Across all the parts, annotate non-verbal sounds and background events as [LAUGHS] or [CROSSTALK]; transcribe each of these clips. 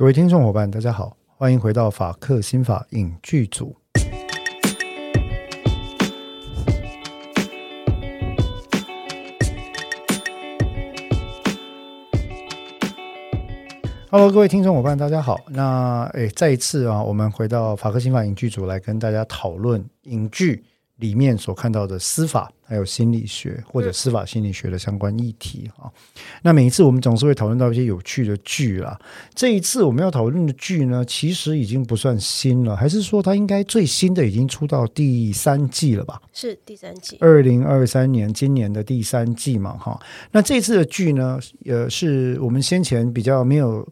各位听众伙伴，大家好，欢迎回到法克新法影剧组。Hello，各位听众伙伴，大家好。那诶，再一次啊，我们回到法克新法影剧组来跟大家讨论影剧。里面所看到的司法还有心理学或者司法心理学的相关议题啊，嗯、那每一次我们总是会讨论到一些有趣的剧啦。这一次我们要讨论的剧呢，其实已经不算新了，还是说它应该最新的已经出到第三季了吧？是第三季，二零二三年今年的第三季嘛，哈。那这次的剧呢，呃，是我们先前比较没有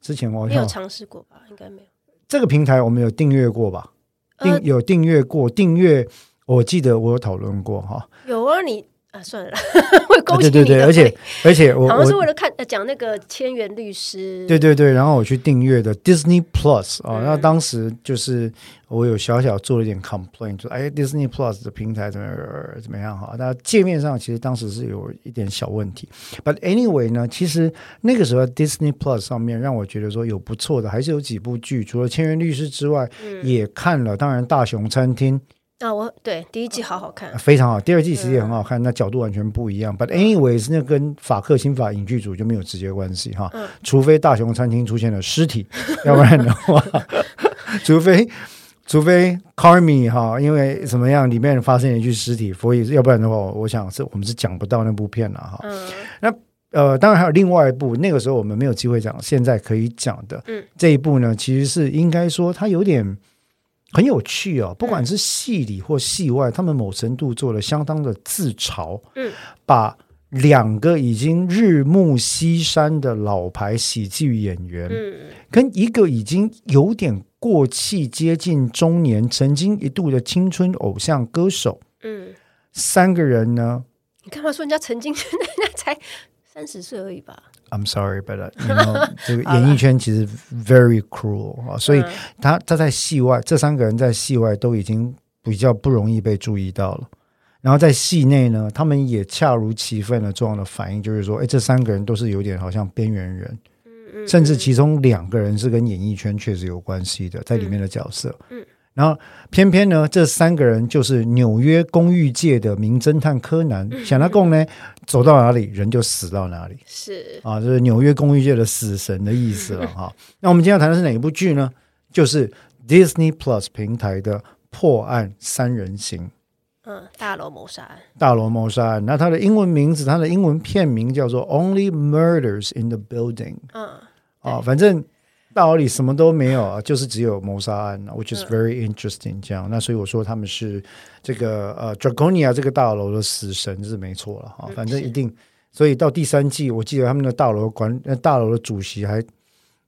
之前我没有尝试过吧？应该没有。这个平台我们有订阅过吧？订、呃、有订阅过订阅。我记得我有讨论过哈，有啊，你啊，算了，[LAUGHS] 会勾起你。对对对，而且而且我好像是为了看讲那个千元律师，对对对，然后我去订阅的 Disney Plus 啊，那当时就是我有小小做了一点 complaint，说哎，Disney Plus 的平台怎么怎么样哈，那界面上其实当时是有一点小问题，But anyway 呢，其实那个时候 Disney Plus 上面让我觉得说有不错的，还是有几部剧，除了千元律师之外，嗯、也看了，当然大熊餐厅。啊，我对第一季好好看，非常好。第二季其实也很好看，嗯、那角度完全不一样。But anyways，那跟法克新法影剧组就没有直接关系哈。嗯、除非大熊餐厅出现了尸体，要不然的话，[LAUGHS] 除非除非 Carmi 哈，因为怎么样，里面发生一具尸体，所以要不然的话，我想是我们是讲不到那部片了哈。嗯、那呃，当然还有另外一部，那个时候我们没有机会讲，现在可以讲的。嗯，这一部呢，其实是应该说它有点。很有趣哦，不管是戏里或戏外，嗯、他们某程度做了相当的自嘲。嗯，把两个已经日暮西山的老牌喜剧演员，嗯，跟一个已经有点过气、接近中年、曾经一度的青春偶像歌手，嗯，三个人呢？你干嘛说人家曾经？[LAUGHS] 人家才三十岁而已吧？I'm sorry, but you [LAUGHS] know, 这个演艺圈其实 very cruel 啊，所以他他在戏外，这三个人在戏外都已经比较不容易被注意到了。然后在戏内呢，他们也恰如其分的这样的反应，就是说，哎，这三个人都是有点好像边缘人，甚至其中两个人是跟演艺圈确实有关系的，在里面的角色。然后偏偏呢，这三个人就是纽约公寓界的名侦探柯南。想他共呢，走到哪里人就死到哪里，是啊，这是纽约公寓界的死神的意思了 [LAUGHS] 哈。那我们今天要谈的是哪一部剧呢？就是 Disney Plus 平台的破案三人行。嗯，大楼谋杀案。大楼谋杀案。那它的英文名字，它的英文片名叫做 Only Murders in the Building。嗯，啊，反正。大楼里什么都没有啊，就是只有谋杀案，which is very interesting。这样，那所以我说他们是这个呃，Dragonia 这个大楼的死神是没错了哈。反正一定，所以到第三季，我记得他们的大楼管大楼的主席还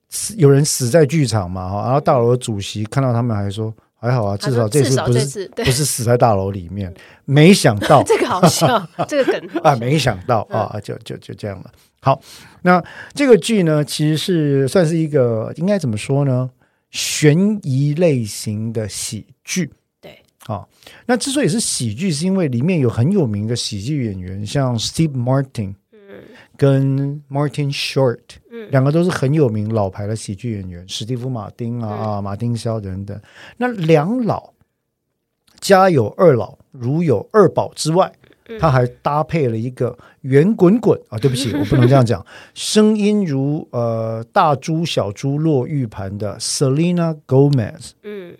死，有人死在剧场嘛哈。然后大楼的主席看到他们还说还好啊，至少这次不是不是死在大楼里面。[LAUGHS] 没想到 [LAUGHS] 这个好笑，这个梗 [LAUGHS] 啊，没想到啊，就就就这样了。好，那这个剧呢，其实是算是一个应该怎么说呢？悬疑类型的喜剧。对，好，那之所以是喜剧，是因为里面有很有名的喜剧演员，像 Steve Martin，嗯，跟 Martin Short，嗯，两个都是很有名老牌的喜剧演员，史蒂夫·马丁啊，嗯、啊，马丁·肖等等。那两老家有二老，如有二宝之外。他还搭配了一个圆滚滚啊，对不起，[LAUGHS] 我不能这样讲。声音如呃大珠小珠落玉盘的 Selena Gomez。嗯，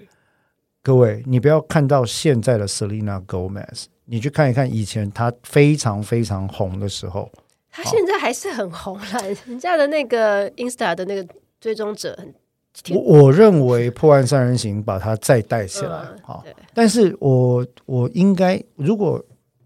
各位，你不要看到现在的 Selena Gomez，你去看一看以前她非常非常红的时候。她现在还是很红了，人家的那个 Insta 的那个追踪者很。我我认为破案三人行把它再带起来好，但是我我应该如果。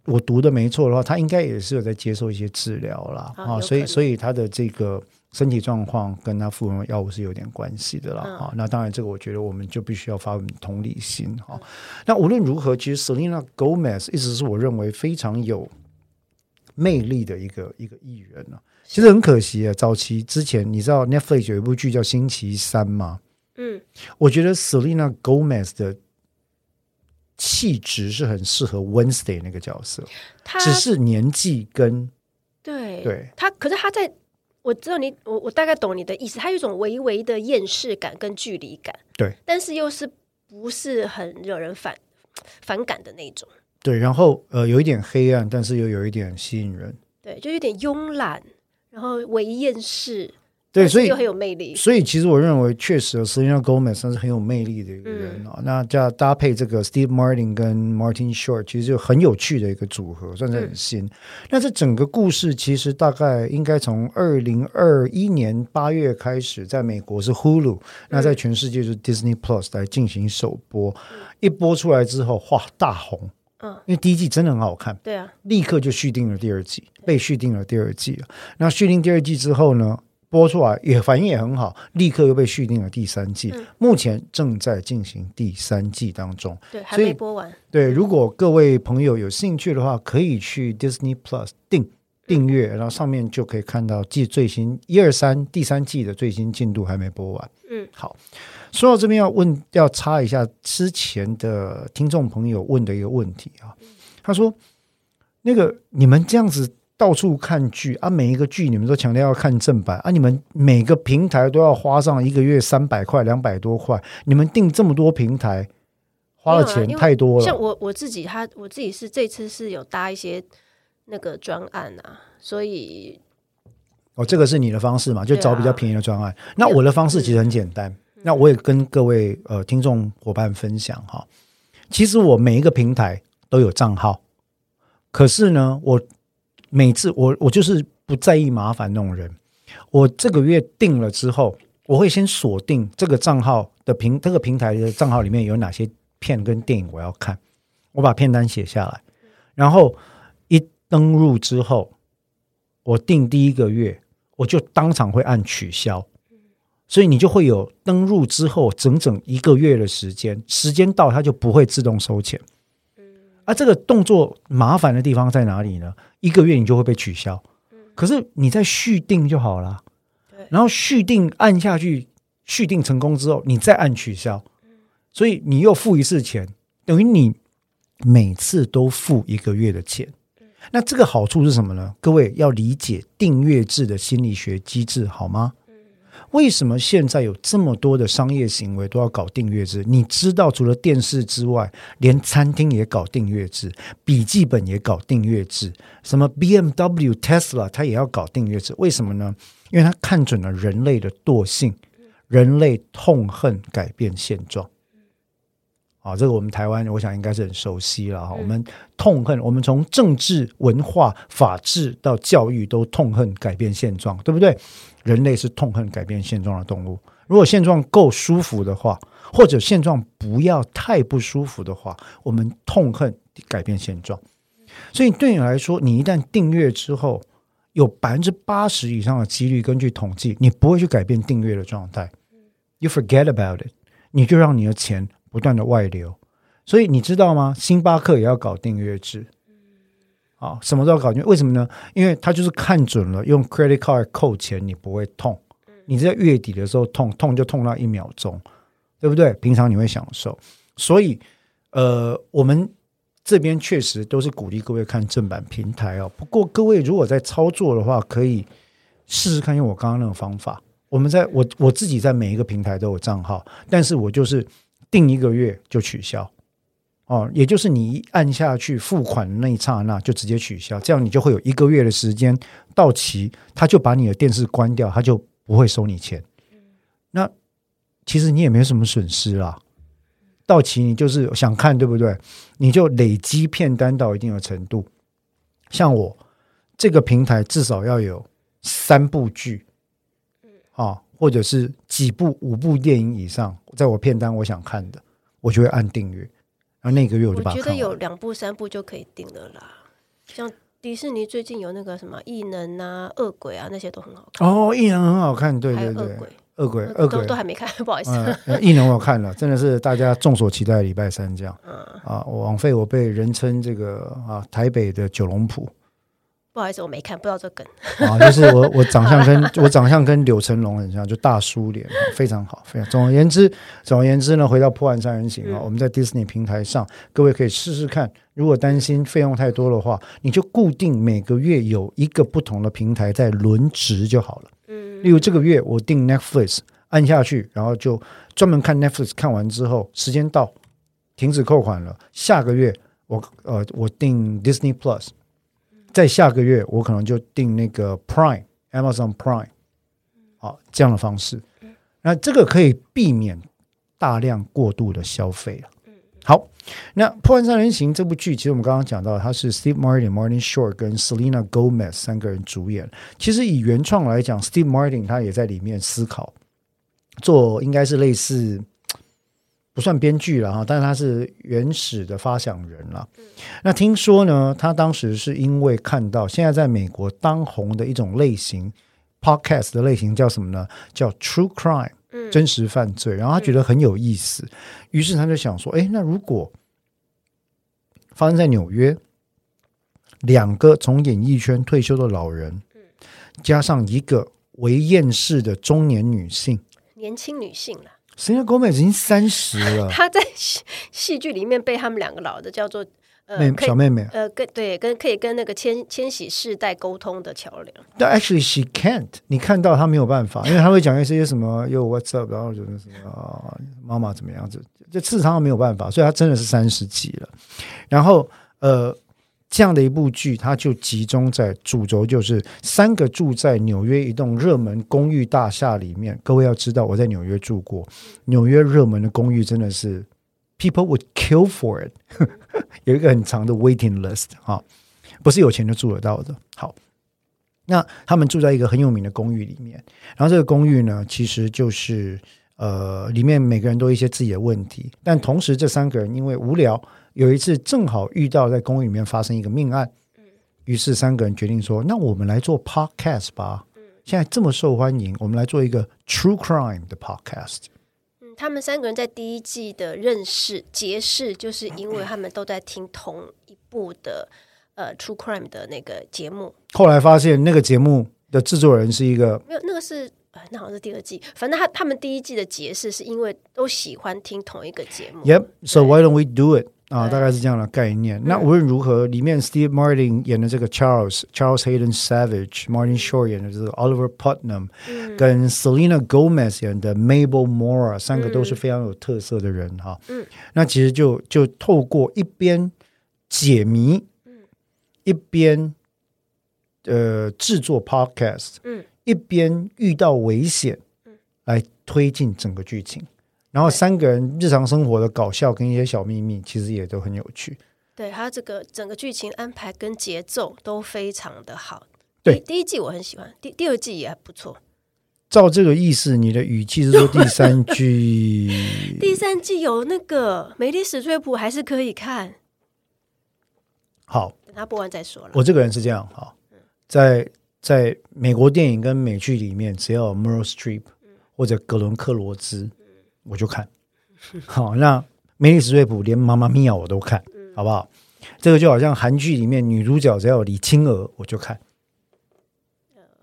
我读的没错的话，他应该也是有在接受一些治疗啦。啊，所以所以他的这个身体状况跟他服用药物是有点关系的啦。啊、嗯，那当然这个我觉得我们就必须要发挥同理心哈。嗯、那无论如何，其实 Selena Gomez 一直是我认为非常有魅力的一个一个艺人呢。其实很可惜啊，早期之前你知道 Netflix 有一部剧叫《星期三》吗？嗯，我觉得 Selena Gomez 的。气质是很适合 Wednesday 那个角色，他只是年纪跟对对他，可是他在我知道你，我我大概懂你的意思。他有一种微微的厌世感跟距离感，对，但是又是不是很惹人反反感的那种。对，然后呃，有一点黑暗，但是又有一点吸引人。对，就有点慵懒，然后微厌世。对，所以又很有魅力。所以其实我认为，确实 Selena Gomez 算是很有魅力的一个人啊。嗯、那加搭配这个 Steve Martin 跟 Martin Short，其实就很有趣的一个组合，算是很新。嗯、那这整个故事其实大概应该从二零二一年八月开始，在美国是 Hulu，、嗯、那在全世界就是 Disney Plus 来进行首播。嗯、一播出来之后，哇，大红。嗯，因为第一季真的很好看。对啊，立刻就续订了第二季，被续订了第二季了。那续订第二季之后呢？播出来也反应也很好，立刻又被续订了第三季，嗯、目前正在进行第三季当中。对，还没播完。对，如果各位朋友有兴趣的话，可以去 Disney Plus 订订阅，然后上面就可以看到季最新一二三第三季的最新进度还没播完。嗯，好，说到这边要问要插一下之前的听众朋友问的一个问题啊，他说那个你们这样子。到处看剧啊，每一个剧你们都强调要看正版啊，你们每个平台都要花上一个月三百块、两百多块，你们订这么多平台，花的钱太多了。像我我自己，他我自己是这次是有搭一些那个专案啊，所以哦，这个是你的方式嘛，就找比较便宜的专案。啊、那我的方式其实很简单，嗯、那我也跟各位呃听众伙伴分享哈，其实我每一个平台都有账号，可是呢，我。每次我我就是不在意麻烦那种人，我这个月定了之后，我会先锁定这个账号的平这个平台的账号里面有哪些片跟电影我要看，我把片单写下来，然后一登入之后，我订第一个月我就当场会按取消，所以你就会有登入之后整整一个月的时间，时间到它就不会自动收钱。啊，这个动作麻烦的地方在哪里呢？一个月你就会被取消，可是你再续订就好了。然后续订按下去，续订成功之后，你再按取消，所以你又付一次钱，等于你每次都付一个月的钱。那这个好处是什么呢？各位要理解订阅制的心理学机制，好吗？为什么现在有这么多的商业行为都要搞订阅制？你知道，除了电视之外，连餐厅也搞订阅制，笔记本也搞订阅制，什么 BMW、Tesla，它也要搞订阅制。为什么呢？因为它看准了人类的惰性，人类痛恨改变现状。啊，这个我们台湾，我想应该是很熟悉了哈。我们痛恨，我们从政治、文化、法治到教育，都痛恨改变现状，对不对？人类是痛恨改变现状的动物。如果现状够舒服的话，或者现状不要太不舒服的话，我们痛恨改变现状。所以对你来说，你一旦订阅之后，有百分之八十以上的几率，根据统计，你不会去改变订阅的状态。You forget about it，你就让你的钱。不断的外流，所以你知道吗？星巴克也要搞订阅制，啊，什么都要搞定。为什么呢？因为他就是看准了用 credit card 扣钱，你不会痛。你在月底的时候痛，痛就痛那一秒钟，对不对？平常你会享受。所以，呃，我们这边确实都是鼓励各位看正版平台哦。不过，各位如果在操作的话，可以试试看用我刚刚那个方法。我们在我我自己在每一个平台都有账号，但是我就是。定一个月就取消，哦，也就是你一按下去付款的那一刹那就直接取消，这样你就会有一个月的时间到期，他就把你的电视关掉，他就不会收你钱。那其实你也没什么损失啦，到期你就是想看对不对？你就累积片单到一定的程度，像我这个平台至少要有三部剧，啊。或者是几部五部电影以上，在我片单我想看的，我就会按订阅，然后那个月我就把。我觉得有两部三部就可以订了啦。像迪士尼最近有那个什么异能啊、恶鬼啊，那些都很好看。哦，异能很好看，对对对，恶鬼、恶鬼、恶鬼都还没看，[LAUGHS] 不好意思。异能我看了，真的是大家众所期待的礼拜三这样。嗯啊，枉费我被人称这个啊台北的九龙埔。不好意思，我没看，不知道这梗。[LAUGHS] 啊，就是我我长相跟 [LAUGHS] 我长相跟柳成龙很像，就大叔脸，非常好，非常。总而言之，总而言之呢，回到破案三人行啊，嗯、我们在 Disney 平台上，各位可以试试看。如果担心费用太多的话，你就固定每个月有一个不同的平台在轮值就好了。嗯，例如这个月我订 Netflix，按下去，然后就专门看 Netflix，看完之后时间到，停止扣款了。下个月我呃我订 Disney Plus，在下个月我可能就订那个 Prime Amazon Prime，好，这样的方式，那这个可以避免大量过度的消费了。好，那《破案三人行》这部剧，其实我们刚刚讲到，它是 Steve Martin、Martin Short 跟 Selena Gomez 三个人主演。其实以原创来讲，Steve Martin 他也在里面思考，做应该是类似不算编剧了哈，但是他是原始的发想人了。那听说呢，他当时是因为看到现在在美国当红的一种类型 Podcast 的类型叫什么呢？叫 True Crime。真实犯罪，然后他觉得很有意思，嗯、于是他就想说：“哎，那如果发生在纽约，两个从演艺圈退休的老人，加上一个为厌世的中年女性，年轻女性了，Selena Gomez 已经三十了，[LAUGHS] 她在戏戏剧里面被他们两个老的叫做。”呃、妹小妹妹，呃，跟对跟可以跟那个千千禧世代沟通的桥梁。但 actually she can't，你看到她没有办法，因为她会讲一些什么又 what's up，然后就是什么妈妈怎么样子，就事实上没有办法，所以她真的是三十几了。然后呃，这样的一部剧，它就集中在主轴，就是三个住在纽约一栋热门公寓大厦里面。各位要知道，我在纽约住过，纽约热门的公寓真的是。People would kill for it，[LAUGHS] 有一个很长的 waiting list 啊，不是有钱就住得到的。好，那他们住在一个很有名的公寓里面，然后这个公寓呢，其实就是呃，里面每个人都有一些自己的问题，但同时这三个人因为无聊，有一次正好遇到在公寓里面发生一个命案，于是三个人决定说，那我们来做 podcast 吧。现在这么受欢迎，我们来做一个 true crime 的 podcast。嗯他们三个人在第一季的认识结识，就是因为他们都在听同一部的呃 True Crime 的那个节目。后来发现那个节目的制作人是一个没有，那个是呃，那好像是第二季。反正他他们第一季的结识是因为都喜欢听同一个节目。Yep，so why don't we do it？啊，大概是这样的概念。那无论如何，里面 Steve Martin 演的这个 Charles Charles Hayden Savage，Martin Short 演的这个 Oliver Putnam，跟 Selena Gomez 演的 Mabel Mora，三个都是非常有特色的人哈。嗯，那其实就就透过一边解谜，一边呃制作 Podcast，嗯一边遇到危险，来推进整个剧情。然后三个人日常生活的搞笑跟一些小秘密，其实也都很有趣。对，他这个整个剧情安排跟节奏都非常的好。对，第一季我很喜欢，第第二季也还不错。照这个意思，你的语气是说第三季？[LAUGHS] 第三季有那个梅丽史翠普还是可以看。好，等他播完再说了。我这个人是这样哈，在在美国电影跟美剧里面，只要有 Meryl Streep 或者格伦克罗兹。我就看，好，那梅丽史瑞普连妈妈咪呀我都看，好不好？这个就好像韩剧里面女主角只要有李青娥，我就看。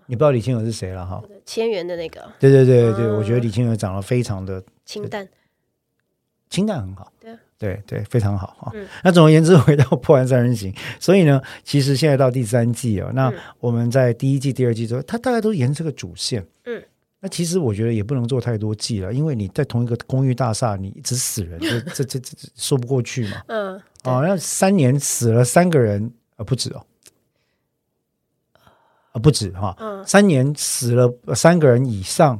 你不知道李青娥是谁了哈？千元的那个。对对对对，我觉得李青娥长得非常的清淡，清淡很好。对对对，非常好哈。那总而言之，回到《破案三人行》，所以呢，其实现在到第三季啊，那我们在第一季、第二季之后，它大概都沿这个主线。嗯。那其实我觉得也不能做太多季了，因为你在同一个公寓大厦，你一直死人，这这这这说不过去嘛。嗯。哦，那三年死了三个人啊，不止哦，啊不止哈。嗯。三年死了三个人以上，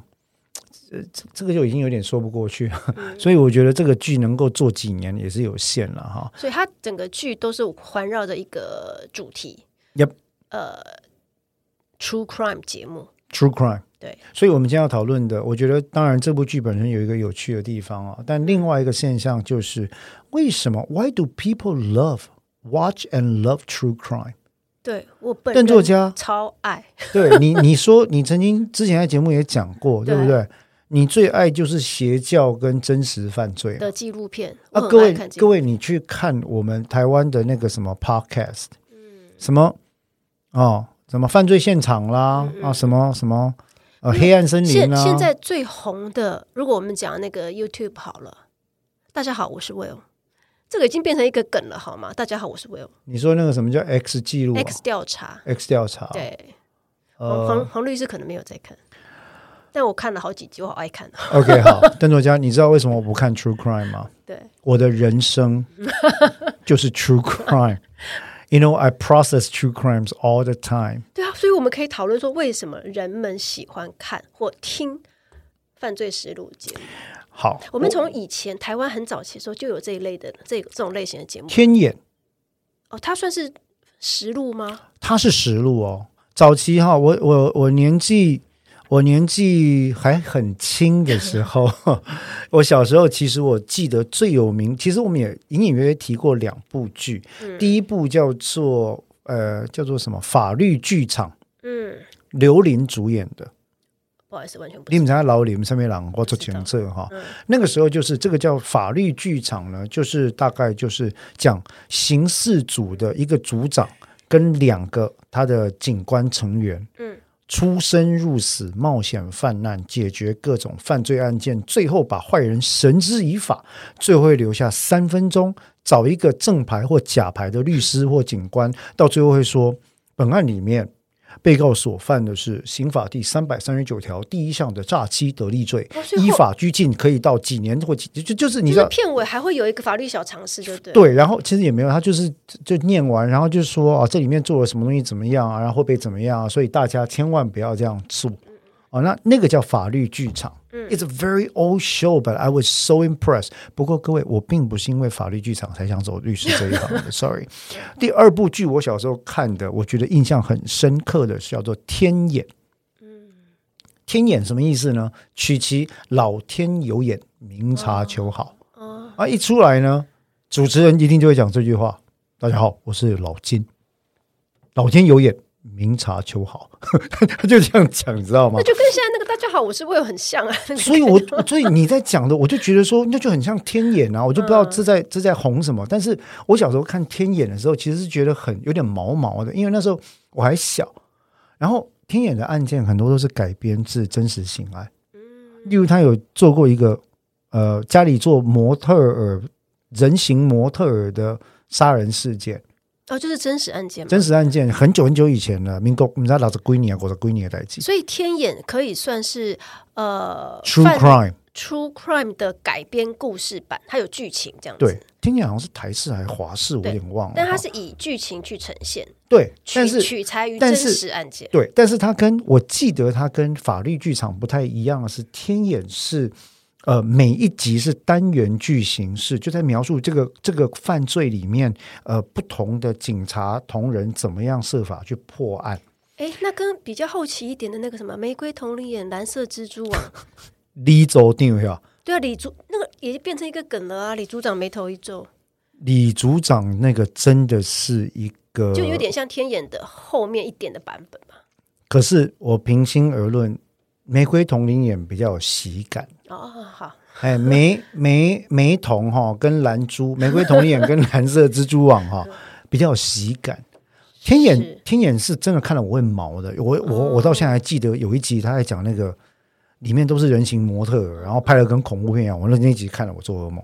这这个就已经有点说不过去。嗯。[LAUGHS] 所以我觉得这个剧能够做几年也是有限了哈。所以它整个剧都是环绕着一个主题。Yep。呃，True Crime 节目。True Crime。对，所以，我们今天要讨论的，我觉得，当然，这部剧本身有一个有趣的地方啊，但另外一个现象就是，为什么？Why do people love watch and love true crime？对，我本人，邓作家超爱。对你，你说你曾经之前在节目也讲过，对不对？你最爱就是邪教跟真实犯罪的纪录片啊！各位，各位，你去看我们台湾的那个什么 podcast，嗯，什么哦，什么犯罪现场啦，啊，什么什么。呃，黑暗森林啊！现现在最红的，如果我们讲那个 YouTube 好了，大家好，我是 Will，这个已经变成一个梗了，好吗？大家好，我是 Will。你说那个什么叫 X 记录？X 调查？X 调查？对，黄黄黄律师可能没有在看，但我看了好几集，我好爱看。OK，好，[LAUGHS] 邓作家，你知道为什么我不看 True Crime 吗？对，我的人生就是 True Crime。[LAUGHS] You know, I process true crimes all the time。对啊，所以我们可以讨论说，为什么人们喜欢看或听犯罪实录节目？好，我们从以前台湾很早期的时候就有这一类的这这种类型的节目。天眼哦，它算是实录吗？它是实录哦。早期哈，我我我年纪。我年纪还很轻的时候，[LAUGHS] 我小时候其实我记得最有名，其实我们也隐隐约约提过两部剧。嗯、第一部叫做呃叫做什么法律剧场，嗯，刘琳主演的。不好意思，完全不。你们在老李们上面朗或做前策哈，那个时候就是这个叫法律剧场呢，就是大概就是讲刑事组的一个组长跟两个他的警官成员，嗯。出生入死，冒险犯难，解决各种犯罪案件，最后把坏人绳之以法。最后会留下三分钟，找一个正牌或假牌的律师或警官，到最后会说，本案里面。被告所犯的是刑法第三百三十九条第一项的诈欺得利罪，哦、依法拘禁可以到几年或几就就是你知道片尾还会有一个法律小常识，就对对。然后其实也没有，他就是就念完，然后就说啊，这里面做了什么东西怎么样啊，然后会被怎么样啊，所以大家千万不要这样做。哦，那那个叫法律剧场。嗯，It's a very old show, but I was so impressed。不过各位，我并不是因为法律剧场才想走律师这一行的。[LAUGHS] Sorry。第二部剧我小时候看的，我觉得印象很深刻的是叫做《天眼》。嗯，天眼什么意思呢？取其老天有眼，明察秋毫。哦，啊，一出来呢，主持人一定就会讲这句话：大家好，我是老金，老天有眼。明察秋毫，[LAUGHS] 他就这样讲，你知道吗？那就跟现在那个“大家好，我是魏”很像啊。[LAUGHS] 所以我，我所以你在讲的，我就觉得说，那就很像天眼啊。我就不知道这在、嗯、这在红什么。但是我小时候看天眼的时候，其实是觉得很有点毛毛的，因为那时候我还小。然后天眼的案件很多都是改编自真实性案，嗯，例如他有做过一个呃家里做模特儿人形模特儿的杀人事件。哦，就是真实案件吗？真实案件很久很久以前了，民国你知道老子归你啊，我的归你的代际。所以天眼可以算是呃，True Crime True Crime 的改编故事版，它有剧情这样子。对，天眼好像是台视还是华视，我有点忘了。但它是以剧情去呈现，对，取但是取材于真实案件。对，但是它跟我记得它跟法律剧场不太一样的是，天眼是。呃，每一集是单元剧形式，就在描述这个这个犯罪里面，呃，不同的警察同仁怎么样设法去破案。哎，那跟比较后期一点的那个什么《玫瑰瞳铃眼》《蓝色蜘蛛网》[LAUGHS] 李组长呀？对啊，李组那个也变成一个梗了啊！李组长眉头一皱。李组长那个真的是一个，就有点像天眼的后面一点的版本吧。可是我平心而论。玫瑰瞳铃眼比较有喜感哦，好，哎，玫玫玫瞳哈跟蓝珠，玫瑰瞳眼跟蓝色蜘蛛网哈 [LAUGHS] 比较有喜感。天眼天眼是真的看了我会毛的，我我我到现在还记得有一集他在讲那个里面都是人形模特，然后拍的跟恐怖片一样，我那那一集看了我做噩梦。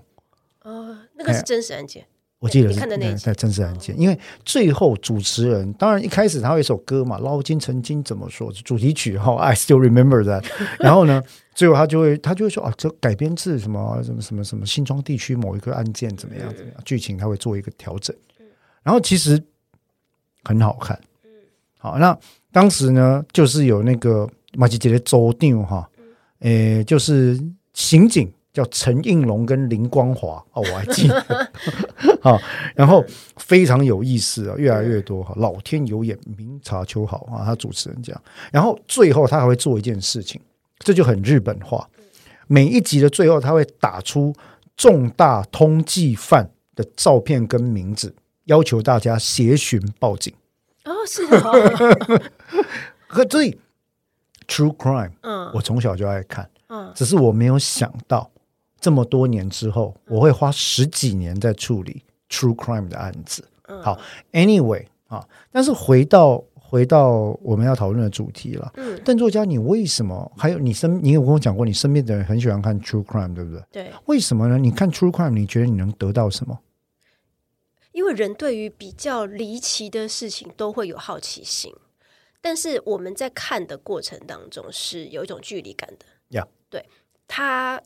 哦，那个是真实案件。我记得是在真实案件，因为最后主持人当然一开始他有一首歌嘛，《捞金曾经怎么说》主题曲哈，I still remember that。[LAUGHS] 然后呢，最后他就会他就会说啊，这改编自什么什么什么什么新庄地区某一个案件怎么样怎么样，剧情他会做一个调整。然后其实很好看。好，那当时呢，就是有那个马吉杰的周定哈，诶，就是刑警。叫陈应龙跟林光华哦，我还记得好，[LAUGHS] 然后非常有意思啊，越来越多哈，老天有眼，明察秋毫啊，他主持人这样，然后最后他还会做一件事情，这就很日本化。每一集的最后，他会打出重大通缉犯的照片跟名字，要求大家协寻报警。哦，是哦，可所以 True Crime，嗯，我从小就爱看，嗯，只是我没有想到。这么多年之后，我会花十几年在处理 true crime 的案子。好，anyway 啊，但是回到回到我们要讨论的主题了。嗯，邓作家，你为什么还有你身？你有跟我讲过，你身边的人很喜欢看 true crime，对不对？对。为什么呢？你看 true crime，你觉得你能得到什么？因为人对于比较离奇的事情都会有好奇心。但是我们在看的过程当中是有一种距离感的。呀，对他，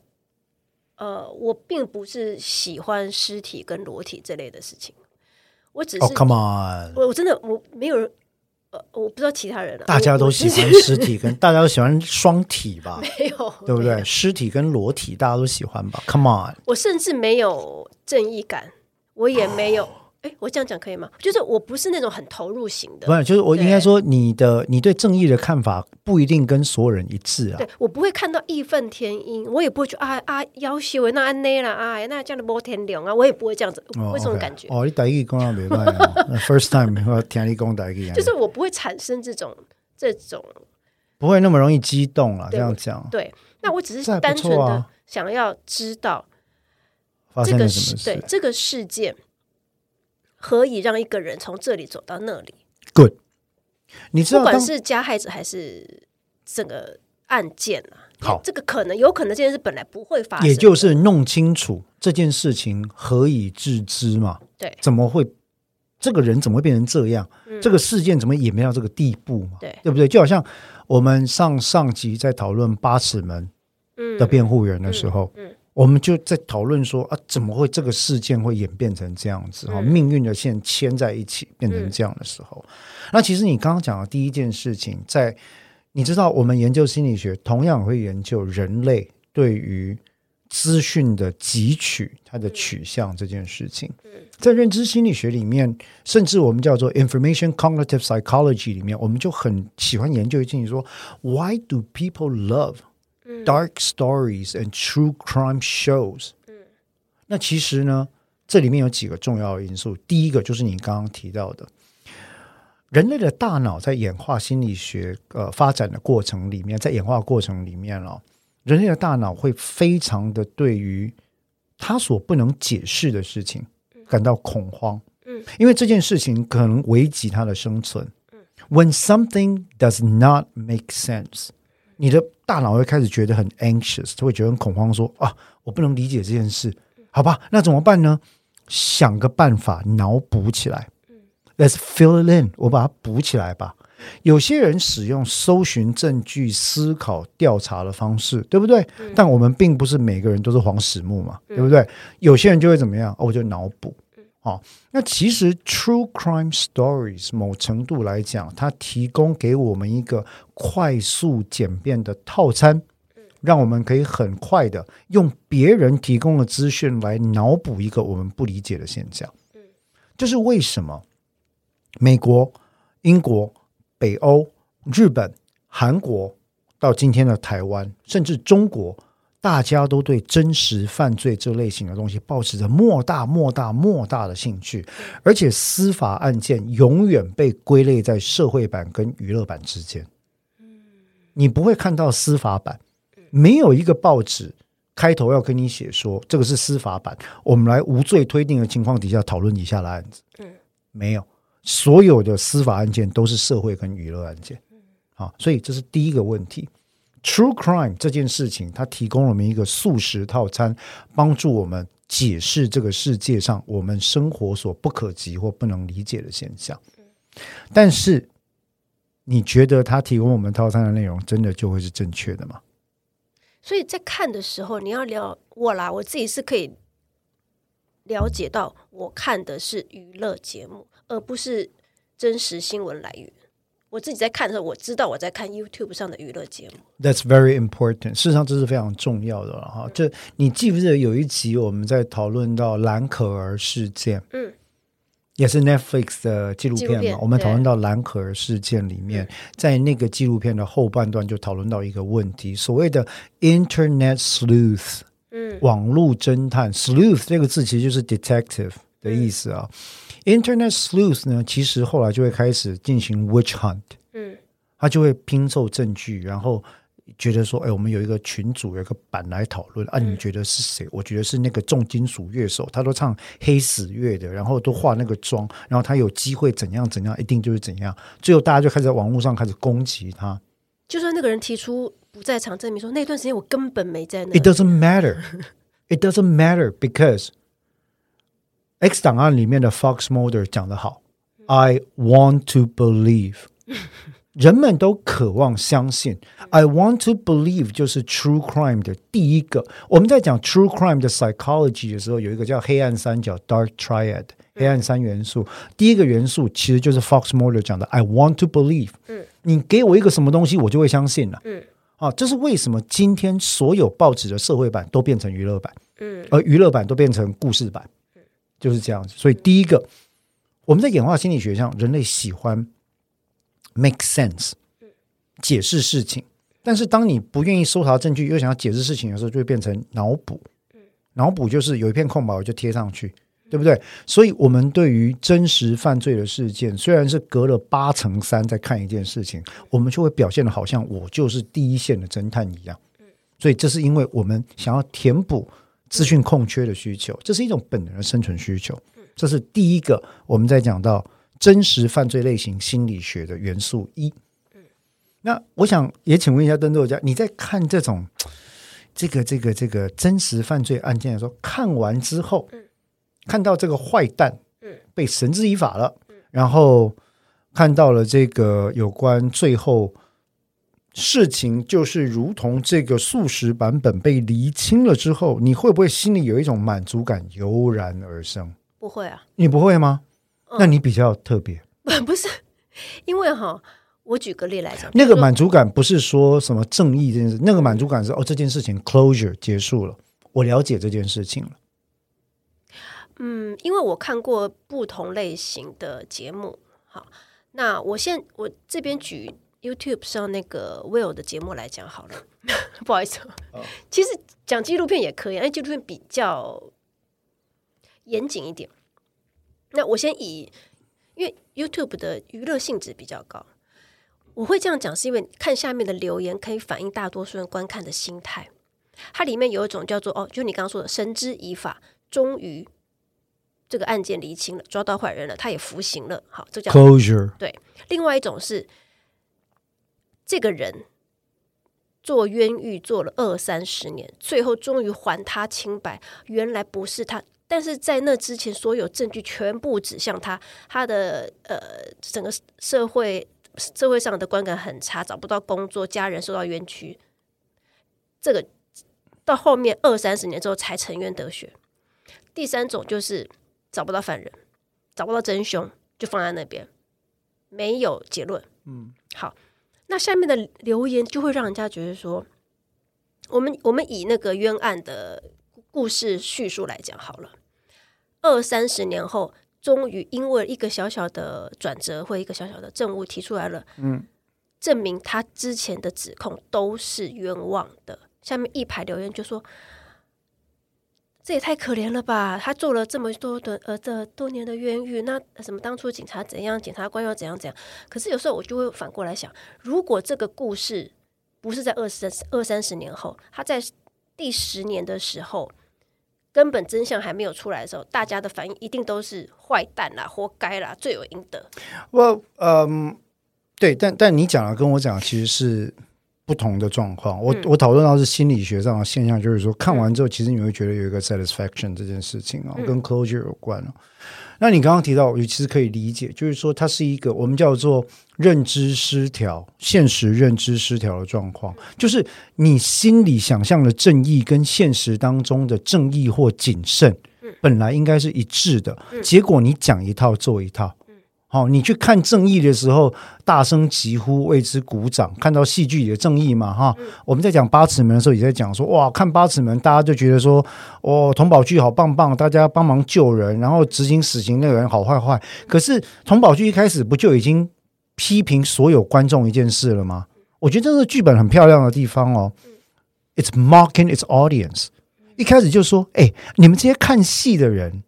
呃，我并不是喜欢尸体跟裸体这类的事情，我只是、oh,，Come on，我我真的我没有人。呃我不知道其他人了。大家都喜欢尸体，跟大家都喜欢双体吧？[LAUGHS] 没有，对不对？尸体跟裸体，大家都喜欢吧？Come on，我甚至没有正义感，我也没有。哎，我这样讲可以吗？就是我不是那种很投入型的，不是，就是我应该说你的你对正义的看法不一定跟所有人一致啊。对，我不会看到义愤填膺，我也不会觉得啊啊要挟我那安内了啊，那这样的摩天凉啊，我也不会这样子，为什么感觉？哦，你台语讲得没办法，First time 我听你讲台语，就是我不会产生这种这种，不会那么容易激动了。这样讲，对，那我只是单纯的想要知道发生了什么事，对这个事件。可以让一个人从这里走到那里。Good，你知道，不管是加害者还是整个案件啊，好，这个可能有可能这件事本来不会发生，也就是弄清楚这件事情何以致之嘛？对，怎么会这个人怎么会变成这样？嗯、这个事件怎么演变到这个地步嘛？对，对不对？就好像我们上上集在讨论八尺门的辩护人的时候，嗯我们就在讨论说啊，怎么会这个事件会演变成这样子？哈、嗯，命运的线牵在一起，变成这样的时候，嗯、那其实你刚刚讲的第一件事情，在你知道，我们研究心理学同样会研究人类对于资讯的汲取它的取向这件事情。在认知心理学里面，甚至我们叫做 information cognitive psychology 里面，我们就很喜欢研究一件事，说 Why do people love？Dark stories and true crime shows。嗯，那其实呢，这里面有几个重要的因素。第一个就是你刚刚提到的，人类的大脑在演化心理学呃发展的过程里面，在演化过程里面了，人类的大脑会非常的对于他所不能解释的事情感到恐慌。嗯，因为这件事情可能危及他的生存。嗯，When something does not make sense。你的大脑会开始觉得很 anxious，他会觉得很恐慌说，说啊，我不能理解这件事，好吧，那怎么办呢？想个办法脑补起来。Let's fill it in，我把它补起来吧。有些人使用搜寻证据、思考、调查的方式，对不对？但我们并不是每个人都是黄始木嘛，对不对？有些人就会怎么样？哦，我就脑补。好，那其实 true crime stories 某程度来讲，它提供给我们一个快速简便的套餐，让我们可以很快的用别人提供的资讯来脑补一个我们不理解的现象。这是为什么？美国、英国、北欧、日本、韩国，到今天的台湾，甚至中国。大家都对真实犯罪这类型的东西保持着莫大莫大莫大的兴趣，而且司法案件永远被归类在社会版跟娱乐版之间。你不会看到司法版，没有一个报纸开头要跟你写说这个是司法版，我们来无罪推定的情况底下讨论以下的案子。没有，所有的司法案件都是社会跟娱乐案件。好，所以这是第一个问题。True crime 这件事情，它提供我们一个素食套餐，帮助我们解释这个世界上我们生活所不可及或不能理解的现象。但是，你觉得它提供我们套餐的内容真的就会是正确的吗？所以在看的时候，你要了我啦，我自己是可以了解到，我看的是娱乐节目，而不是真实新闻来源。我自己在看的时候，我知道我在看 YouTube 上的娱乐节目。That's very important。事实上，这是非常重要的了哈。这你记不记得有一集我们在讨论到蓝可儿事件？嗯，也是 Netflix 的纪录片嘛。片我们讨论到蓝可儿事件里面，在那个纪录片的后半段就讨论到一个问题：所谓的 Internet sleuth，嗯，网络侦探 sleuth 这个字其实就是 detective 的意思啊。嗯 Internet sleuth 呢，其实后来就会开始进行 witch hunt，嗯，他就会拼凑证据，然后觉得说，哎，我们有一个群组，有一个版来讨论啊，你们觉得是谁？我觉得是那个重金属乐手，他都唱黑死乐的，然后都化那个妆，然后他有机会怎样怎样，一定就是怎样。最后大家就开始在网络上开始攻击他。就算那个人提出不在场证明说，说那段时间我根本没在那。It doesn't matter. It doesn't matter because X 档案里面的 Fox Mulder 讲得好，I want to believe，[LAUGHS] 人们都渴望相信。I want to believe 就是 true crime 的第一个。我们在讲 true crime 的 psychology 的时候，有一个叫黑暗三角 （dark triad），黑暗三元素。第一个元素其实就是 Fox Mulder 讲的 “I want to believe”。嗯，你给我一个什么东西，我就会相信了。嗯，啊，这是为什么今天所有报纸的社会版都变成娱乐版，嗯，而娱乐版都变成故事版，就是这样子。所以第一个，我们在演化心理学上，人类喜欢。Make sense，解释事情，但是当你不愿意搜查证据，又想要解释事情的时候，就会变成脑补。脑补就是有一片空白，我就贴上去，对不对？所以，我们对于真实犯罪的事件，虽然是隔了八乘三在看一件事情，我们就会表现得好像我就是第一线的侦探一样。所以，这是因为我们想要填补资讯空缺的需求，这是一种本能的生存需求。这是第一个，我们在讲到。真实犯罪类型心理学的元素一，那我想也请问一下邓作家，你在看这种这个这个这个真实犯罪案件的时候，看完之后，看到这个坏蛋被绳之以法了，然后看到了这个有关最后事情就是如同这个素食版本被厘清了之后，你会不会心里有一种满足感油然而生？不会啊，你不会吗？那你比较特别，不 [LAUGHS] 不是，因为哈，我举个例来讲，那个满足感不是说什么正义这件事，那个满足感是哦，这件事情 closure 结束了，我了解这件事情了。嗯，因为我看过不同类型的节目，好，那我现我这边举 YouTube 上那个 Will 的节目来讲好了，[LAUGHS] 不好意思，其实讲纪录片也可以，因为纪录片比较严谨一点。那我先以，因为 YouTube 的娱乐性质比较高，我会这样讲，是因为看下面的留言可以反映大多数人观看的心态。它里面有一种叫做“哦”，就你刚刚说的“绳之以法”，终于这个案件厘清了，抓到坏人了，他也服刑了。好，这叫 closure。对，另外一种是这个人做冤狱做了二三十年，最后终于还他清白，原来不是他。但是在那之前，所有证据全部指向他，他的呃，整个社会社会上的观感很差，找不到工作，家人受到冤屈。这个到后面二三十年之后才沉冤得雪。第三种就是找不到犯人，找不到真凶，就放在那边，没有结论。嗯，好，那下面的留言就会让人家觉得说，我们我们以那个冤案的。故事叙述来讲好了，二三十年后，终于因为一个小小的转折或一个小小的证物提出来了，嗯，证明他之前的指控都是冤枉的。下面一排留言就说：“这也太可怜了吧！他做了这么多的呃这多年的冤狱，那什么当初警察怎样，检察官又怎样怎样？可是有时候我就会反过来想，如果这个故事不是在二三二三十年后，他在第十年的时候。”根本真相还没有出来的时候，大家的反应一定都是坏蛋啦，活该啦，罪有应得。我嗯，对，但但你讲的跟我讲其实是不同的状况。我、嗯、我讨论到是心理学上的现象，就是说看完之后，其实你会觉得有一个 satisfaction 这件事情啊，嗯、跟 closure 有关。那你刚刚提到，我其实可以理解，就是说它是一个我们叫做认知失调、现实认知失调的状况，就是你心里想象的正义跟现实当中的正义或谨慎，本来应该是一致的，结果你讲一套做一套。哦，你去看正义的时候，大声疾呼，为之鼓掌。看到戏剧里的正义嘛，哈，我们在讲八尺门的时候，也在讲说，哇，看八尺门，大家就觉得说，哦，佟宝駒好棒棒，大家帮忙救人，然后执行死刑那个人好坏坏。可是佟宝駒一开始不就已经批评所有观众一件事了吗？我觉得这是剧本很漂亮的地方哦。It's mocking its audience。一开始就说，哎，你们这些看戏的人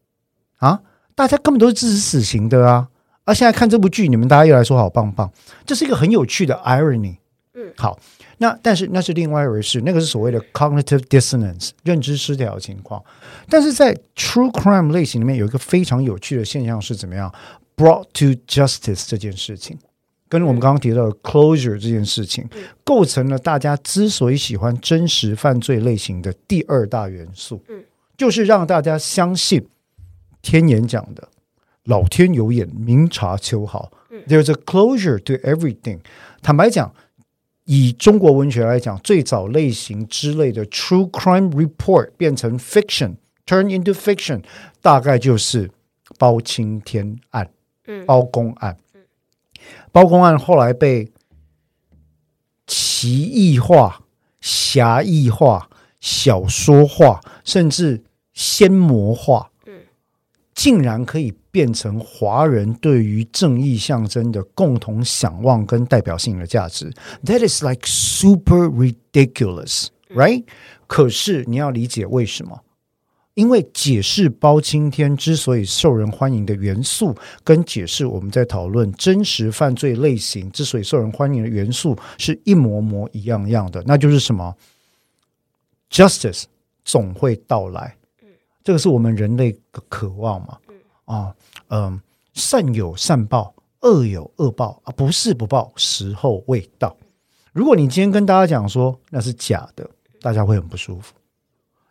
啊，大家根本都是支持死刑的啊。而、啊、现在看这部剧，你们大家又来说好棒棒，这是一个很有趣的 irony。嗯，好，那但是那是另外一回事，那个是所谓的 cognitive dissonance 认知失调的情况。但是在 true crime 类型里面，有一个非常有趣的现象是怎么样 brought to justice 这件事情，跟我们刚刚提到的 closure 这件事情，构成了大家之所以喜欢真实犯罪类型的第二大元素。嗯，就是让大家相信天眼讲的。老天有眼，明察秋毫。There's a closure to everything。坦白讲，以中国文学来讲，最早类型之类的 true crime report 变成 fiction，turn into fiction，大概就是包青天案，嗯，包公案，嗯，包公案后来被奇异化、侠义化、小说化，甚至仙魔化，嗯，竟然可以。变成华人对于正义象征的共同想望跟代表性的价值，That is like super ridiculous, right？可是你要理解为什么？因为解释包青天之所以受人欢迎的元素，跟解释我们在讨论真实犯罪类型之所以受人欢迎的元素是一模模一样样的，那就是什么？Justice 总会到来，这个是我们人类的渴望嘛？啊，嗯，善有善报，恶有恶报啊，不是不报，时候未到。如果你今天跟大家讲说那是假的，大家会很不舒服。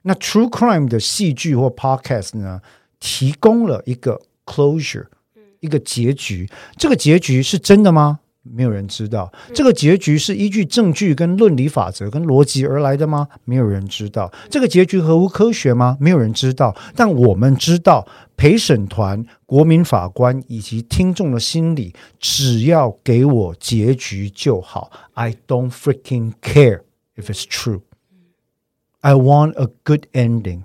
那 True Crime 的戏剧或 Podcast 呢，提供了一个 closure，一个结局。这个结局是真的吗？没有人知道。这个结局是依据证据跟论理法则跟逻辑而来的吗？没有人知道。这个结局合乎科学吗？没有人知道。但我们知道。陪审团、国民法官以及听众的心理，只要给我结局就好。I don't freaking care if it's true. I want a good ending.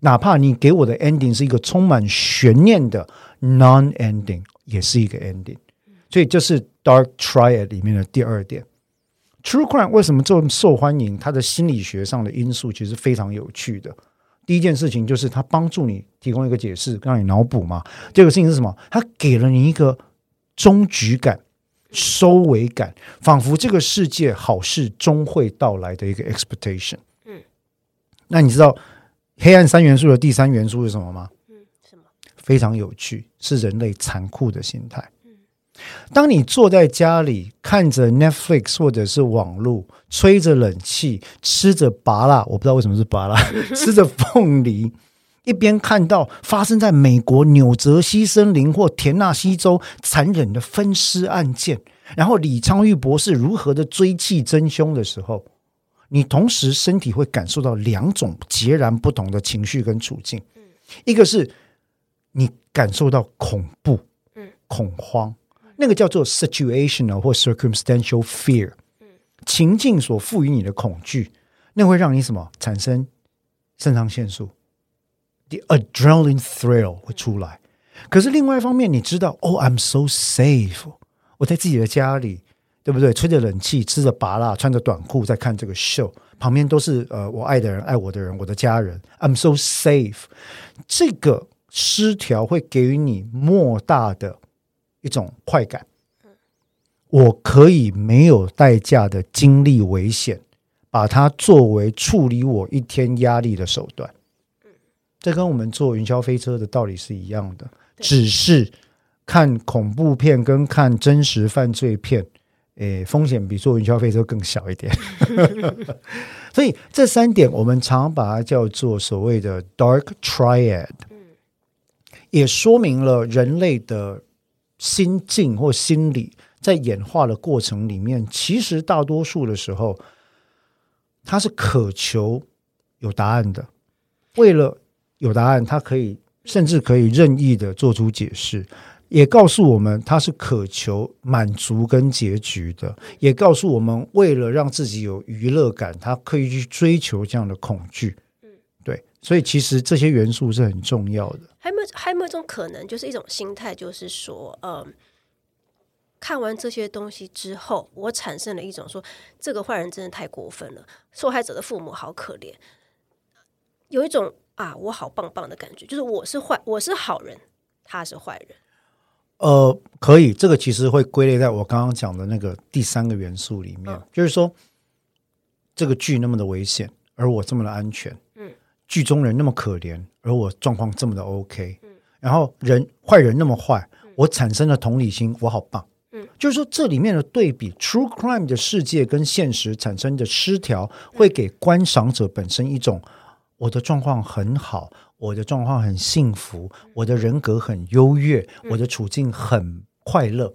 哪怕你给我的 ending 是一个充满悬念的 non-ending，也是一个 ending。所以这是 Dark Triad 里面的第二点。True Crime 为什么这么受欢迎？它的心理学上的因素其实非常有趣的。第一件事情就是它帮助你提供一个解释，让你脑补嘛。第二个事情是什么？它给了你一个终局感、收尾感，仿佛这个世界好事终会到来的一个 expectation。嗯，那你知道黑暗三元素的第三元素是什么吗？嗯，什么？非常有趣，是人类残酷的心态。当你坐在家里看着 Netflix 或者是网络，吹着冷气，吃着芭辣，我不知道为什么是芭辣，[LAUGHS] 吃着凤梨，一边看到发生在美国纽泽西森林或田纳西州残忍的分尸案件，然后李昌钰博士如何的追缉真凶的时候，你同时身体会感受到两种截然不同的情绪跟处境，一个是你感受到恐怖，恐慌。那个叫做 situational 或 circumstantial fear，情境所赋予你的恐惧，那会让你什么产生肾上腺素，the adrenaline thrill 会出来。可是另外一方面，你知道，，Oh,，I'm so safe，我在自己的家里，对不对？吹着冷气，吃着芭乐，穿着短裤，在看这个 show，旁边都是呃我爱的人，爱我的人，我的家人，I'm so safe。这个失调会给予你莫大的。一种快感，我可以没有代价的经历危险，把它作为处理我一天压力的手段。这跟我们坐云霄飞车的道理是一样的，只是看恐怖片跟看真实犯罪片，诶，风险比坐云霄飞车更小一点。[LAUGHS] 所以这三点，我们常把它叫做所谓的 Dark Triad，也说明了人类的。心境或心理在演化的过程里面，其实大多数的时候，他是渴求有答案的。为了有答案，他可以甚至可以任意的做出解释，也告诉我们他是渴求满足跟结局的，也告诉我们为了让自己有娱乐感，他可以去追求这样的恐惧。对，所以其实这些元素是很重要的。还有没有还有没有一种可能，就是一种心态，就是说，嗯，看完这些东西之后，我产生了一种说，这个坏人真的太过分了，受害者的父母好可怜，有一种啊，我好棒棒的感觉，就是我是坏，我是好人，他是坏人。呃，可以，这个其实会归类在我刚刚讲的那个第三个元素里面，嗯，就是说，这个剧那么的危险，而我这么的安全。剧中人那么可怜，而我状况这么的 OK，然后人坏人那么坏，我产生了同理心，我好棒。嗯。就是说这里面的对比，True Crime 的世界跟现实产生的失调，会给观赏者本身一种我的状况很好，我的状况很幸福，我的人格很优越，我的处境很快乐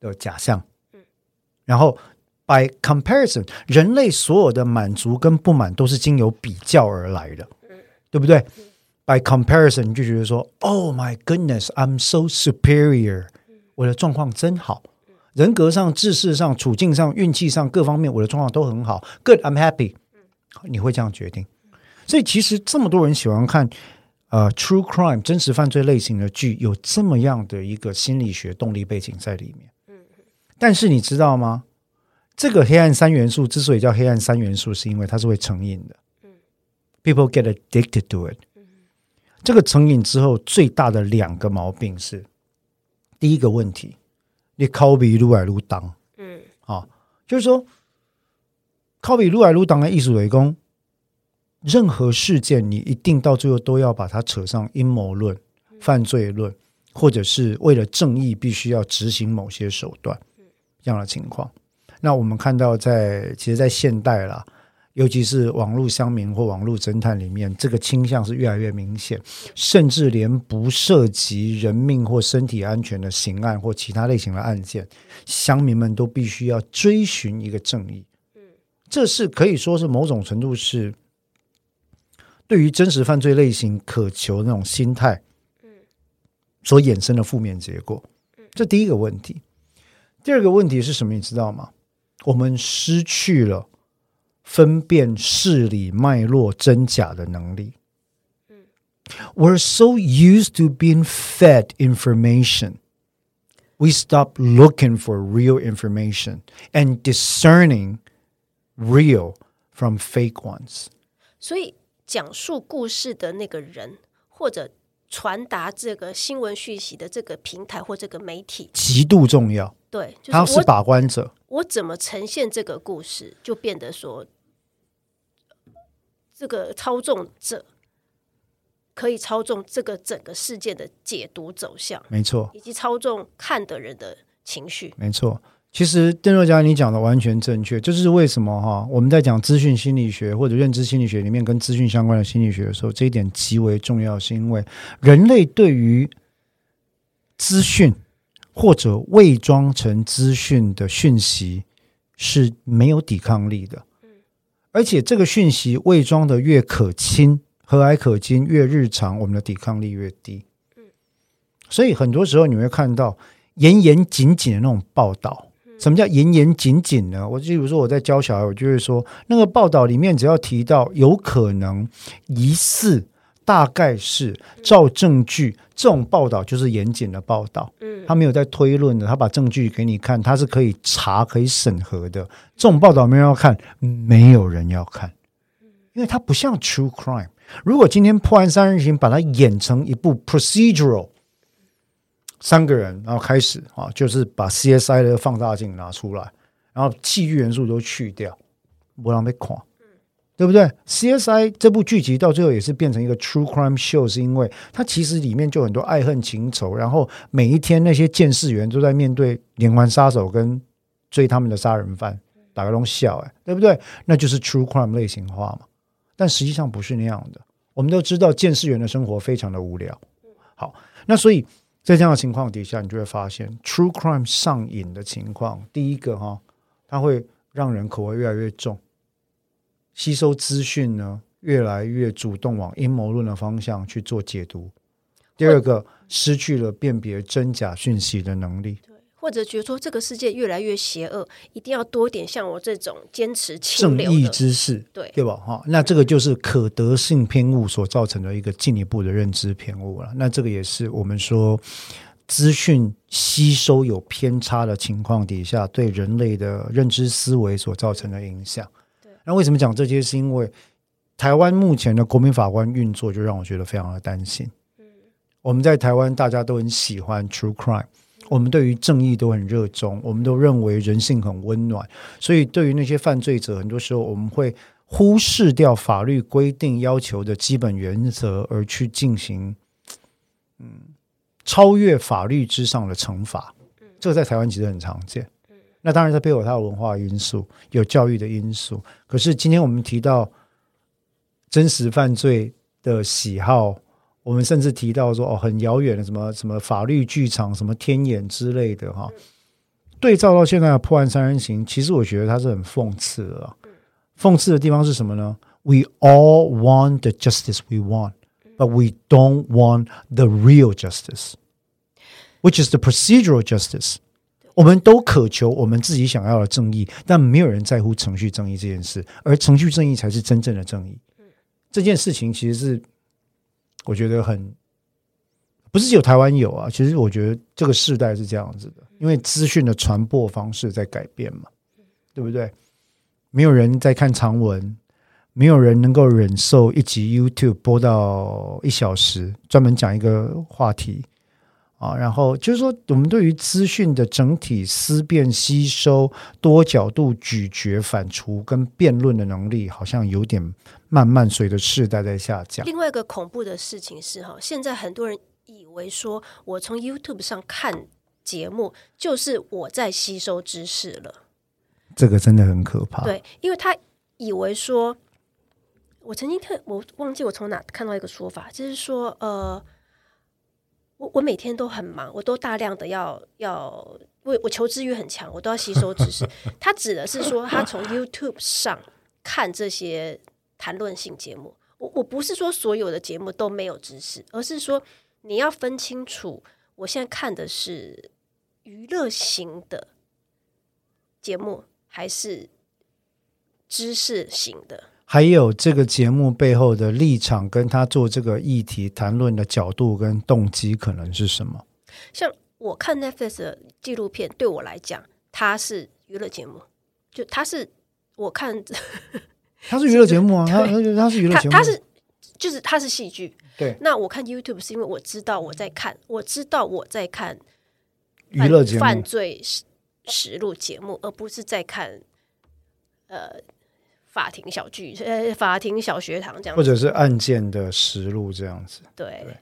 的假象。嗯。然后 by comparison，人类所有的满足跟不满都是经由比较而来的，对不对？by comparison，你就觉得说，Oh my goodness，I'm so superior，我的状况真好，人格上、知识上、处境上、运气上各方面，我的状况都很好。Good，I'm happy，你会这样决定。所以其实这么多人喜欢看。呃、True Crime 真实犯罪类型的剧有这么样的一个心理学动力背景在里面。但是你知道吗？这个黑暗三元素之所以叫黑暗三元素，是因为它是会成瘾的。嗯，People get addicted to it。嗯，这个成瘾之后最大的两个毛病是：第一个问题，你靠比撸来撸当。嗯，啊，就是说靠比撸来撸当的艺术雷公。任何事件，你一定到最后都要把它扯上阴谋论、犯罪论，或者是为了正义必须要执行某些手段这样的情况。那我们看到在，在其实，在现代啦，尤其是网络乡民或网络侦探里面，这个倾向是越来越明显。甚至连不涉及人命或身体安全的刑案或其他类型的案件，乡民们都必须要追寻一个正义。这是可以说是某种程度是。对于真实犯罪类型渴求那种心态，所衍生的负面结果，这第一个问题。第二个问题是什么？你知道吗？我们失去了分辨事理脉络真假的能力。We're so used to being fed information, we stop looking for real information and discerning real from fake ones。所以。讲述故事的那个人，或者传达这个新闻讯息的这个平台或这个媒体，极度重要。对，就是、他是把关者。我怎么呈现这个故事，就变得说，这个操纵者可以操纵这个整个事件的解读走向，没错，以及操纵看的人的情绪，没错。其实，邓若佳，你讲的完全正确。就是为什么哈，我们在讲资讯心理学或者认知心理学里面跟资讯相关的心理学的时候，这一点极为重要，是因为人类对于资讯或者伪装成资讯的讯息是没有抵抗力的。而且，这个讯息伪装的越可亲、和蔼可亲、越日常，我们的抵抗力越低。所以，很多时候你会看到严严谨谨的那种报道。什么叫严严谨谨呢？我就比如说我在教小孩，我就会说，那个报道里面只要提到有可能、疑似、大概是照证据，这种报道就是严谨的报道。嗯，他没有在推论的，他把证据给你看，他是可以查、可以审核的。这种报道没人要看，没有人要看，因为它不像 true crime。如果今天破案三人行把它演成一部 procedural。三个人，然后开始啊，就是把 CSI 的放大镜拿出来，然后戏剧元素都去掉，不让被看，对不对？CSI 这部剧集到最后也是变成一个 True Crime Show，是因为它其实里面就很多爱恨情仇，然后每一天那些监视员都在面对连环杀手跟追他们的杀人犯，打个龙笑，哎，对不对？那就是 True Crime 类型化嘛。但实际上不是那样的，我们都知道监视员的生活非常的无聊。好，那所以。在这样的情况底下，你就会发现 true crime 上瘾的情况。第一个哈，它会让人口味越来越重，吸收资讯呢越来越主动往阴谋论的方向去做解读。第二个，失去了辨别真假讯息的能力。或者觉得说这个世界越来越邪恶，一定要多点像我这种坚持正义之士，对对吧？哈，那这个就是可得性偏误所造成的一个进一步的认知偏误了。那这个也是我们说资讯吸收有偏差的情况底下，对人类的认知思维所造成的影响。对，那为什么讲这些？是因为台湾目前的国民法官运作，就让我觉得非常的担心。嗯，我们在台湾大家都很喜欢 True Crime。我们对于正义都很热衷，我们都认为人性很温暖，所以对于那些犯罪者，很多时候我们会忽视掉法律规定要求的基本原则，而去进行嗯超越法律之上的惩罚。这个在台湾其实很常见。那当然，它背后有它的文化因素，有教育的因素。可是今天我们提到真实犯罪的喜好。我们甚至提到说，哦，很遥远的什么什么法律剧场、什么天眼之类的哈，对照到现在的破案三人行，其实我觉得它是很讽刺的。讽刺的地方是什么呢？We all want the justice we want, but we don't want the real justice, which is the procedural justice. 我们都渴求我们自己想要的正义，但没有人在乎程序正义这件事，而程序正义才是真正的正义。这件事情其实是我觉得很不是只有台湾有啊，其实我觉得这个世代是这样子的，因为资讯的传播方式在改变嘛，对不对？没有人在看长文，没有人能够忍受一集 YouTube 播到一小时，专门讲一个话题。啊，然后就是说，我们对于资讯的整体思辨、吸收、多角度咀嚼、反刍跟辩论的能力，好像有点慢慢随着世代在下降。另外一个恐怖的事情是，哈，现在很多人以为说，我从 YouTube 上看节目，就是我在吸收知识了。这个真的很可怕。对，因为他以为说，我曾经看，我忘记我从哪看到一个说法，就是说，呃。我我每天都很忙，我都大量的要要，我我求知欲很强，我都要吸收知识。[LAUGHS] 他指的是说，他从 YouTube 上看这些谈论性节目。我我不是说所有的节目都没有知识，而是说你要分清楚，我现在看的是娱乐型的节目，还是知识型的。还有这个节目背后的立场，跟他做这个议题谈论的角度跟动机可能是什么？像我看 Netflix 的纪录片，对我来讲，它是娱乐节目，就它是我看，[LAUGHS] 它是娱乐节目啊，[LAUGHS] 它它它是娱乐节目，它是就是它是戏剧。对，那我看 YouTube 是因为我知道我在看，我知道我在看娱乐节目、犯罪实录节目，而不是在看呃。法庭小剧，呃，法庭小学堂这样，或者是案件的实录这样子。对，对，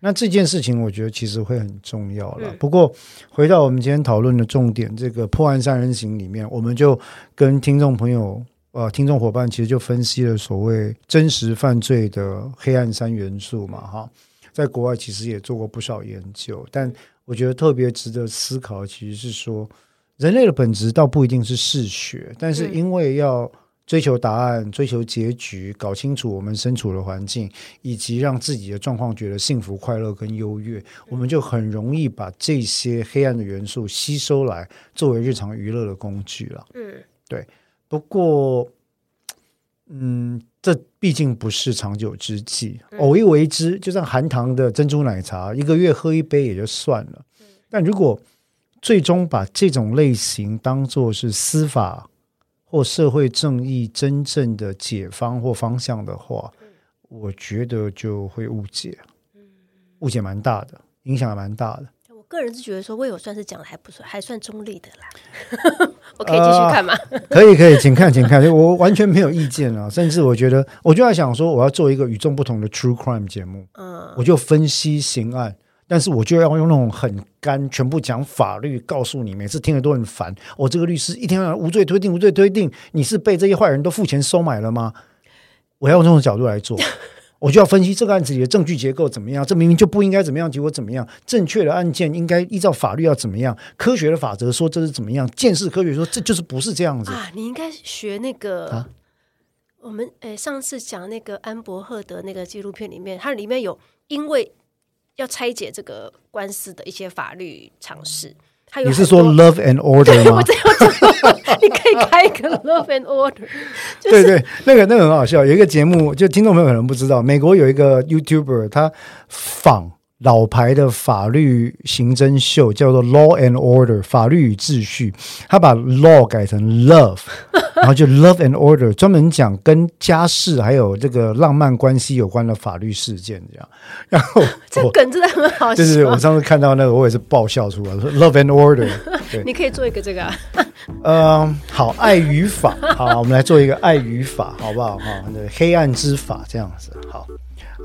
那这件事情我觉得其实会很重要了。嗯、不过回到我们今天讨论的重点，这个破案三人行里面，我们就跟听众朋友、呃，听众伙伴其实就分析了所谓真实犯罪的黑暗三元素嘛，哈，在国外其实也做过不少研究，但我觉得特别值得思考，其实是说人类的本质倒不一定是嗜血，但是因为要追求答案，追求结局，搞清楚我们身处的环境，以及让自己的状况觉得幸福、快乐跟优越，我们就很容易把这些黑暗的元素吸收来作为日常娱乐的工具了。嗯，对。不过，嗯，这毕竟不是长久之计，偶一为之，就像含糖的珍珠奶茶，一个月喝一杯也就算了。但如果最终把这种类型当做是司法，或社会正义真正的解方或方向的话，嗯、我觉得就会误解，误解蛮大的，影响还蛮大的。我个人是觉得说，魏友算是讲的还不错，还算中立的啦。[LAUGHS] 我可以继续看吗？呃、[LAUGHS] 可以，可以，请看，请看，我完全没有意见啊。甚至我觉得，我就在想说，我要做一个与众不同的 True Crime 节目，嗯，我就分析刑案。但是我就要用那种很干，全部讲法律，告诉你，每次听了都很烦。我、哦、这个律师一天到晚无罪推定，无罪推定，你是被这些坏人都付钱收买了吗？我要用这种角度来做，[LAUGHS] 我就要分析这个案子里的证据结构怎么样，这明明就不应该怎么样，结果怎么样？正确的案件应该依照法律要怎么样？科学的法则说这是怎么样？见识科学说这就是不是这样子啊？你应该学那个，啊、我们诶上次讲那个安伯赫德那个纪录片里面，它里面有因为。要拆解这个官司的一些法律常识，你是说 Love and Order [LAUGHS] 吗？你可以开一个 [LAUGHS] Love and Order，对对，那个那个很好笑。有一个节目，就听众朋友可能不知道，美国有一个 YouTuber，他仿。老牌的法律刑侦秀叫做《Law and Order》，法律与秩序。他把 law 改成 love，[LAUGHS] 然后就 Love and Order，专门讲跟家事还有这个浪漫关系有关的法律事件这样。然后 [LAUGHS] 这梗真的很好笑，就是我上次看到那个，我也是爆笑出来，说 Love and Order。对，你可以做一个这个、啊。[LAUGHS] 嗯，好，爱与法，好，我们来做一个爱与法，好不好？哈，黑暗之法这样子，好。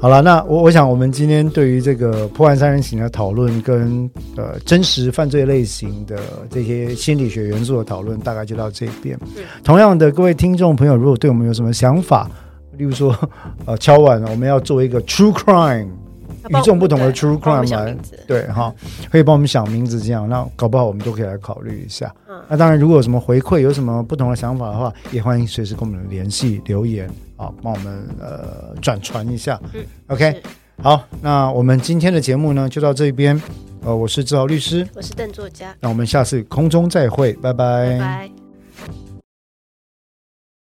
好了，那我我想我们今天对于这个破案三人行的讨论，跟呃真实犯罪类型的这些心理学元素的讨论，大概就到这边。同样的，各位听众朋友，如果对我们有什么想法，例如说呃敲碗，我们要做一个 True Crime 与众不同的 True Crime 来，对哈，可以帮我们想名字这样，那搞不好我们都可以来考虑一下。嗯，那当然，如果有什么回馈，有什么不同的想法的话，也欢迎随时跟我们联系留言啊，帮我们呃转传一下。嗯，OK，好，那我们今天的节目呢就到这边。呃，我是志豪律师，我是邓作家，那我们下次空中再会，拜拜。拜拜。